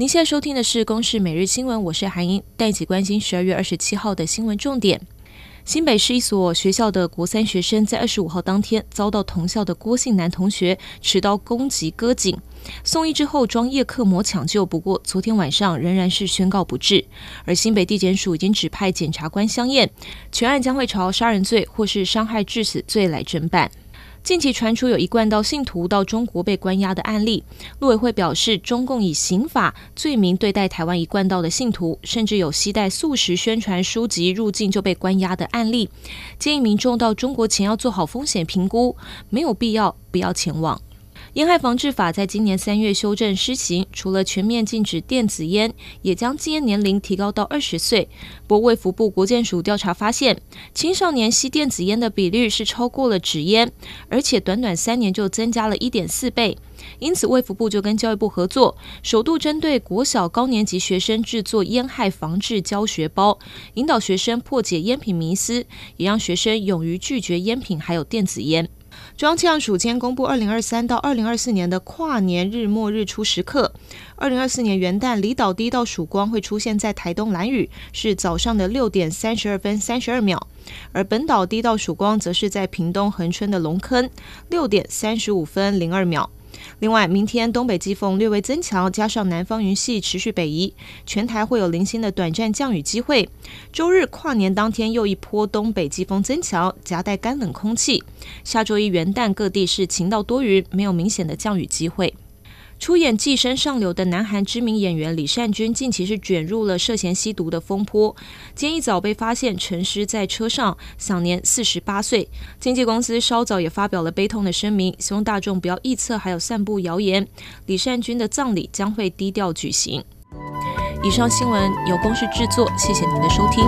您现在收听的是《公视每日新闻》，我是韩英，带一起关心十二月二十七号的新闻重点。新北市一所学校的国三学生在二十五号当天遭到同校的郭姓男同学持刀攻击割颈，送医之后装叶克膜抢救，不过昨天晚上仍然是宣告不治。而新北地检署已经指派检察官相验，全案将会朝杀人罪或是伤害致死罪来侦办。近期传出有一贯道信徒到中国被关押的案例，陆委会表示，中共以刑法罪名对待台湾一贯道的信徒，甚至有携带素食宣传书籍入境就被关押的案例，建议民众到中国前要做好风险评估，没有必要不要前往。烟害防治法在今年三月修正施行，除了全面禁止电子烟，也将禁烟年龄提高到二十岁。不过卫福部国健署调查发现，青少年吸电子烟的比率是超过了纸烟，而且短短三年就增加了一点四倍。因此卫福部就跟教育部合作，首度针对国小高年级学生制作烟害防治教学包，引导学生破解烟品迷思，也让学生勇于拒绝烟品还有电子烟。中央气象署今天公布，二零二三到二零二四年的跨年日末日出时刻。二零二四年元旦离岛第一道曙光会出现在台东蓝屿，是早上的六点三十二分三十二秒；而本岛第一道曙光则是在屏东恒春的龙坑，六点三十五分零二秒。另外，明天东北季风略微增强，加上南方云系持续北移，全台会有零星的短暂降雨机会。周日跨年当天又一波东北季风增强，夹带干冷空气。下周一元旦各地是晴到多云，没有明显的降雨机会。出演《寄生上流》的南韩知名演员李善均近期是卷入了涉嫌吸毒的风波，今天一早被发现陈尸在车上，享年四十八岁。经纪公司稍早也发表了悲痛的声明，希望大众不要臆测还有散布谣言。李善均的葬礼将会低调举行。以上新闻由公视制作，谢谢您的收听。